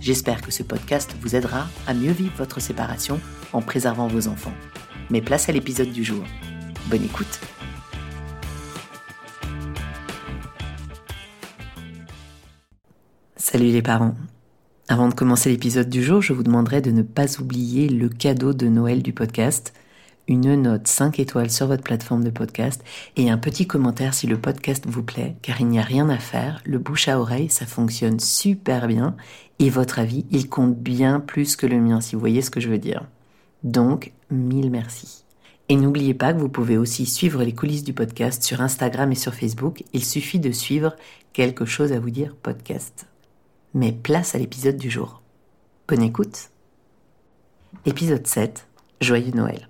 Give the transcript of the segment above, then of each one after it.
J'espère que ce podcast vous aidera à mieux vivre votre séparation en préservant vos enfants. Mais place à l'épisode du jour. Bonne écoute Salut les parents. Avant de commencer l'épisode du jour, je vous demanderai de ne pas oublier le cadeau de Noël du podcast, une note 5 étoiles sur votre plateforme de podcast et un petit commentaire si le podcast vous plaît, car il n'y a rien à faire, le bouche à oreille, ça fonctionne super bien et votre avis, il compte bien plus que le mien, si vous voyez ce que je veux dire. Donc, mille merci. Et n'oubliez pas que vous pouvez aussi suivre les coulisses du podcast sur Instagram et sur Facebook. Il suffit de suivre quelque chose à vous dire podcast. Mais place à l'épisode du jour. Bonne écoute. Épisode 7. Joyeux Noël.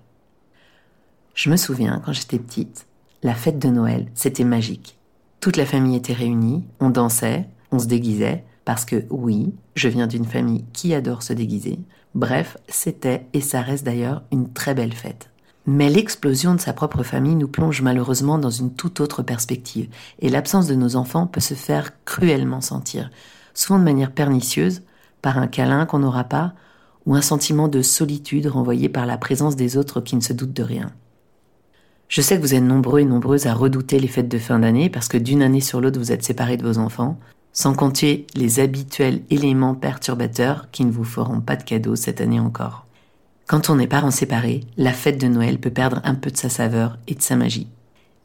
Je me souviens, quand j'étais petite, la fête de Noël, c'était magique. Toute la famille était réunie, on dansait, on se déguisait, parce que oui, je viens d'une famille qui adore se déguiser. Bref, c'était, et ça reste d'ailleurs, une très belle fête. Mais l'explosion de sa propre famille nous plonge malheureusement dans une toute autre perspective, et l'absence de nos enfants peut se faire cruellement sentir, souvent de manière pernicieuse, par un câlin qu'on n'aura pas, ou un sentiment de solitude renvoyé par la présence des autres qui ne se doutent de rien. Je sais que vous êtes nombreux et nombreuses à redouter les fêtes de fin d'année parce que d'une année sur l'autre vous êtes séparés de vos enfants, sans compter les habituels éléments perturbateurs qui ne vous feront pas de cadeaux cette année encore. Quand on est parents séparés, la fête de Noël peut perdre un peu de sa saveur et de sa magie.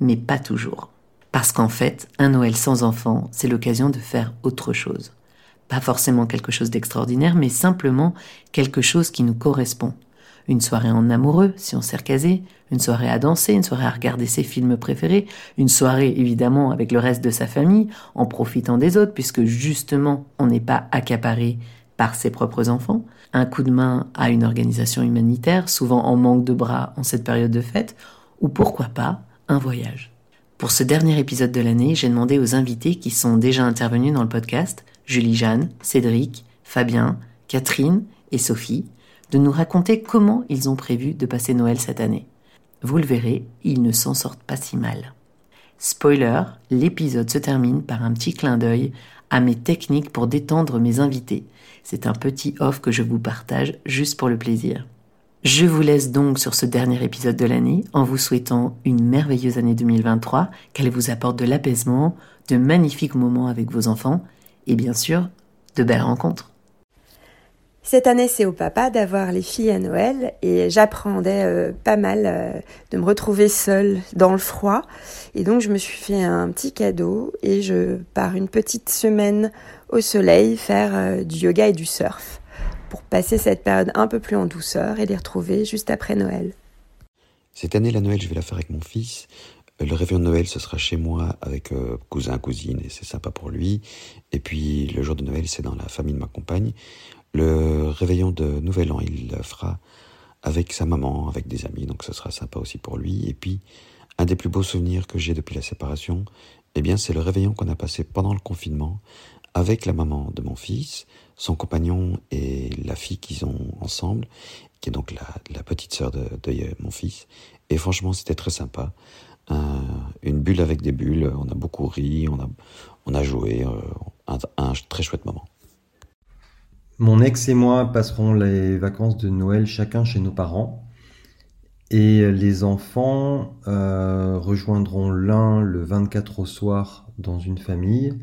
Mais pas toujours. Parce qu'en fait, un Noël sans enfants, c'est l'occasion de faire autre chose. Pas forcément quelque chose d'extraordinaire, mais simplement quelque chose qui nous correspond. Une soirée en amoureux, si on s'est recasé, une soirée à danser, une soirée à regarder ses films préférés, une soirée évidemment avec le reste de sa famille, en profitant des autres, puisque justement on n'est pas accaparé par ses propres enfants, un coup de main à une organisation humanitaire, souvent en manque de bras en cette période de fête, ou pourquoi pas un voyage. Pour ce dernier épisode de l'année, j'ai demandé aux invités qui sont déjà intervenus dans le podcast, Julie Jeanne, Cédric, Fabien, Catherine et Sophie, de nous raconter comment ils ont prévu de passer Noël cette année. Vous le verrez, ils ne s'en sortent pas si mal. Spoiler, l'épisode se termine par un petit clin d'œil à mes techniques pour détendre mes invités. C'est un petit off que je vous partage juste pour le plaisir. Je vous laisse donc sur ce dernier épisode de l'année en vous souhaitant une merveilleuse année 2023, qu'elle vous apporte de l'apaisement, de magnifiques moments avec vos enfants et bien sûr de belles rencontres. Cette année, c'est au papa d'avoir les filles à Noël et j'apprenais euh, pas mal euh, de me retrouver seule dans le froid. Et donc, je me suis fait un petit cadeau et je pars une petite semaine au soleil faire euh, du yoga et du surf pour passer cette période un peu plus en douceur et les retrouver juste après Noël. Cette année, la Noël, je vais la faire avec mon fils. Le réveillon de Noël, ce sera chez moi avec euh, cousin, cousine, et c'est sympa pour lui. Et puis le jour de Noël, c'est dans la famille de ma compagne. Le réveillon de Nouvel An, il le fera avec sa maman, avec des amis, donc ce sera sympa aussi pour lui. Et puis, un des plus beaux souvenirs que j'ai depuis la séparation, eh bien, c'est le réveillon qu'on a passé pendant le confinement avec la maman de mon fils, son compagnon et la fille qu'ils ont ensemble, qui est donc la, petite sœur de, mon fils. Et franchement, c'était très sympa. une bulle avec des bulles, on a beaucoup ri, on a, on a joué, euh, un, très chouette moment. Mon ex et moi passerons les vacances de Noël chacun chez nos parents. Et les enfants euh, rejoindront l'un le 24 au soir dans une famille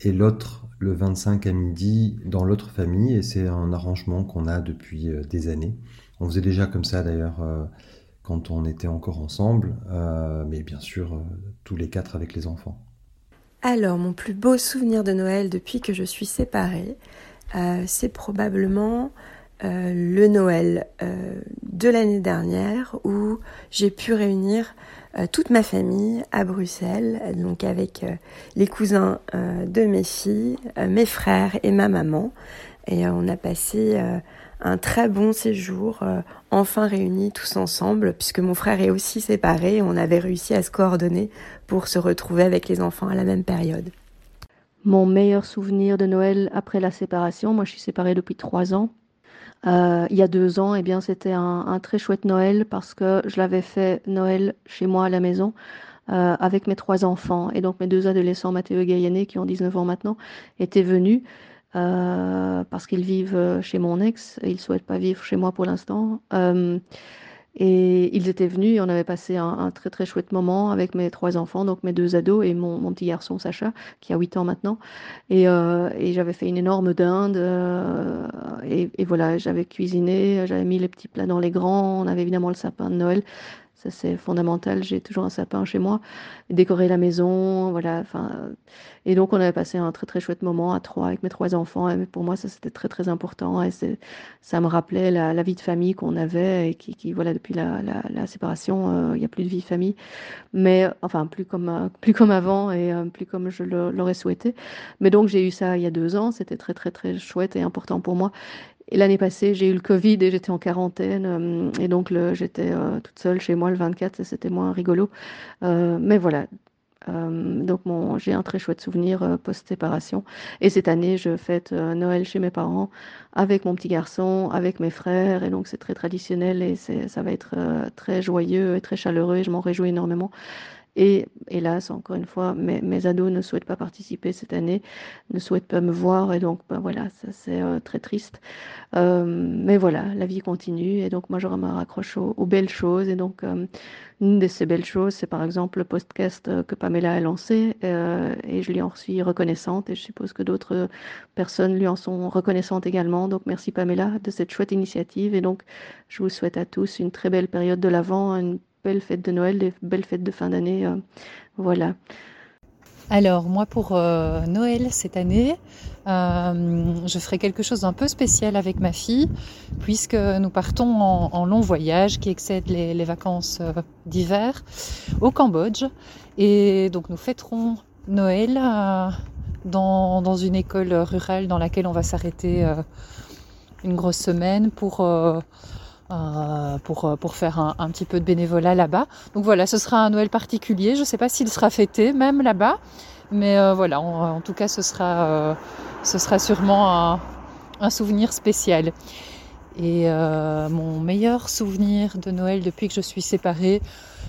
et l'autre le 25 à midi dans l'autre famille et c'est un arrangement qu'on a depuis euh, des années. On faisait déjà comme ça d'ailleurs quand on était encore ensemble, mais bien sûr tous les quatre avec les enfants. Alors, mon plus beau souvenir de Noël depuis que je suis séparée, c'est probablement le Noël de l'année dernière où j'ai pu réunir euh, toute ma famille à Bruxelles, donc avec euh, les cousins euh, de mes filles, mes frères et ma maman. Et on a passé un très bon séjour, enfin réunis tous ensemble, puisque mon frère est aussi séparé. On avait réussi à se coordonner pour se retrouver avec les enfants à la même période. Mon meilleur souvenir de Noël après la séparation, moi je suis séparée depuis trois ans, euh, il y a deux ans, eh bien, c'était un, très chouette Noël parce que je l'avais fait Noël chez moi à la maison euh, avec mes trois enfants. Et donc mes deux adolescents, Mathéo et Gaïané, qui ont 19 ans maintenant, étaient venus euh, parce qu'ils vivent chez mon ex. Et ils ne souhaitent pas vivre chez moi pour l'instant. Et ils étaient venus on avait passé un, très très chouette moment avec mes trois enfants, donc mes deux ados et mon, petit garçon Sacha, qui a 8 ans maintenant. Et, euh, et j'avais fait une énorme dinde. Euh, et, voilà, j'avais cuisiné, j'avais mis les petits plats dans les grands. On avait évidemment le sapin de Noël. Ça, c'est fondamental. J'ai toujours un sapin chez moi. Décorer la maison, voilà. Enfin, et donc, on avait passé un très, très chouette moment à trois avec mes trois enfants. Et pour moi, ça, c'était très, très important. Et ça me rappelait la, vie de famille qu'on avait et qui, voilà, depuis la, séparation, euh, il n'y a plus de vie de famille. Mais, enfin, plus comme, euh, plus comme avant et euh, plus comme je l'aurais souhaité. Mais donc, j'ai eu ça il y a deux ans. C'était très, très, très chouette et important pour moi. Et l'année passée, j'ai eu le Covid et j'étais en quarantaine. Euh, et donc, j'étais euh, toute seule chez moi le 24, c'était moins rigolo. Euh, mais voilà. donc, j'ai un très chouette souvenir post-séparation. Et cette année, je fête Noël chez mes parents avec mon petit garçon, avec mes frères. Et donc, c'est très traditionnel et ça va être très joyeux et très chaleureux. Et je m'en réjouis énormément. Et hélas, encore une fois, mes, ados ne souhaitent pas participer cette année, ne souhaitent pas me voir, et donc ben voilà, ça c'est euh, très triste. Euh, mais voilà, la vie continue, et donc moi je me raccroche aux, belles choses, et donc euh, une de ces belles choses, c'est par exemple le podcast que Pamela a lancé, et je lui en suis reconnaissante, et je suppose que d'autres personnes lui en sont reconnaissantes également. Donc merci Pamela de cette chouette initiative, et donc je vous souhaite à tous une très belle période de l'Avent, belles fêtes de Noël, des belles fêtes de fin d'année. Euh, voilà. Alors moi pour euh, Noël cette année, euh, je ferai quelque chose d'un peu spécial avec ma fille puisque nous partons en, long voyage qui excède les, vacances d'hiver au Cambodge et donc nous fêterons Noël dans, dans, une école rurale dans laquelle on va s'arrêter une grosse semaine pour euh, pour, euh, pour faire un, petit peu de bénévolat là-bas. Donc voilà, ce sera un Noël particulier. Je ne sais pas s'il sera fêté même là-bas, mais euh, voilà, en tout cas, ce sera, ce sera sûrement un, souvenir spécial. Et mon meilleur souvenir de Noël depuis que je suis séparée,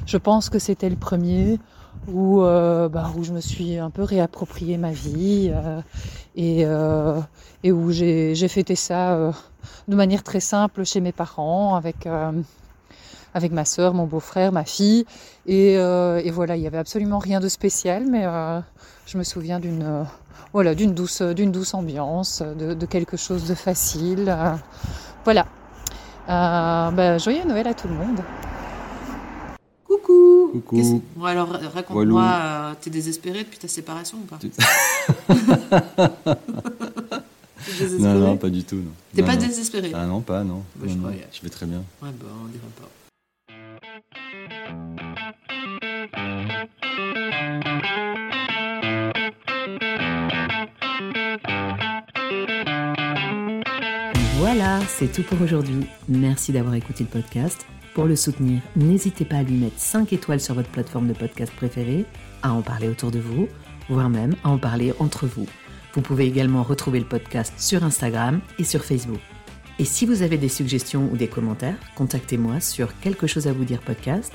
je pense que c'était le premier où, bah, où je me suis un peu réapproprié ma vie et où j'ai fêté ça de manière très simple chez mes parents, avec, euh, avec ma soeur, mon beau-frère, ma fille. Et, euh, et, voilà, il n'y avait absolument rien de spécial, mais euh, je me souviens d'une voilà, d'une douce, d'une douce ambiance, de, de, quelque chose de facile. voilà. Ben, joyeux Noël à tout le monde. Coucou. Coucou. Bon alors raconte-moi, t'es désespéré depuis ta séparation ou pas Non, non, pas du tout. T'es pas désespéré Ah non, pas, non. Bah, je, vais très bien. Ouais, bah, on dirait pas. Voilà, c'est tout pour aujourd'hui. Merci d'avoir écouté le podcast. Pour le soutenir, n'hésitez pas à lui mettre 5 étoiles sur votre plateforme de podcast préférée, à en parler autour de vous, voire même à en parler entre vous. Vous pouvez également retrouver le podcast sur Instagram et sur Facebook. Et si vous avez des suggestions ou des commentaires, contactez-moi sur quelque chose à vous dire podcast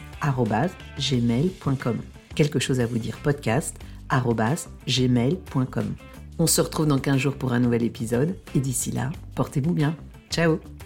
gmail.com. Gmail.com. On se retrouve dans 15 jours pour un nouvel épisode et d'ici là, portez-vous bien. Ciao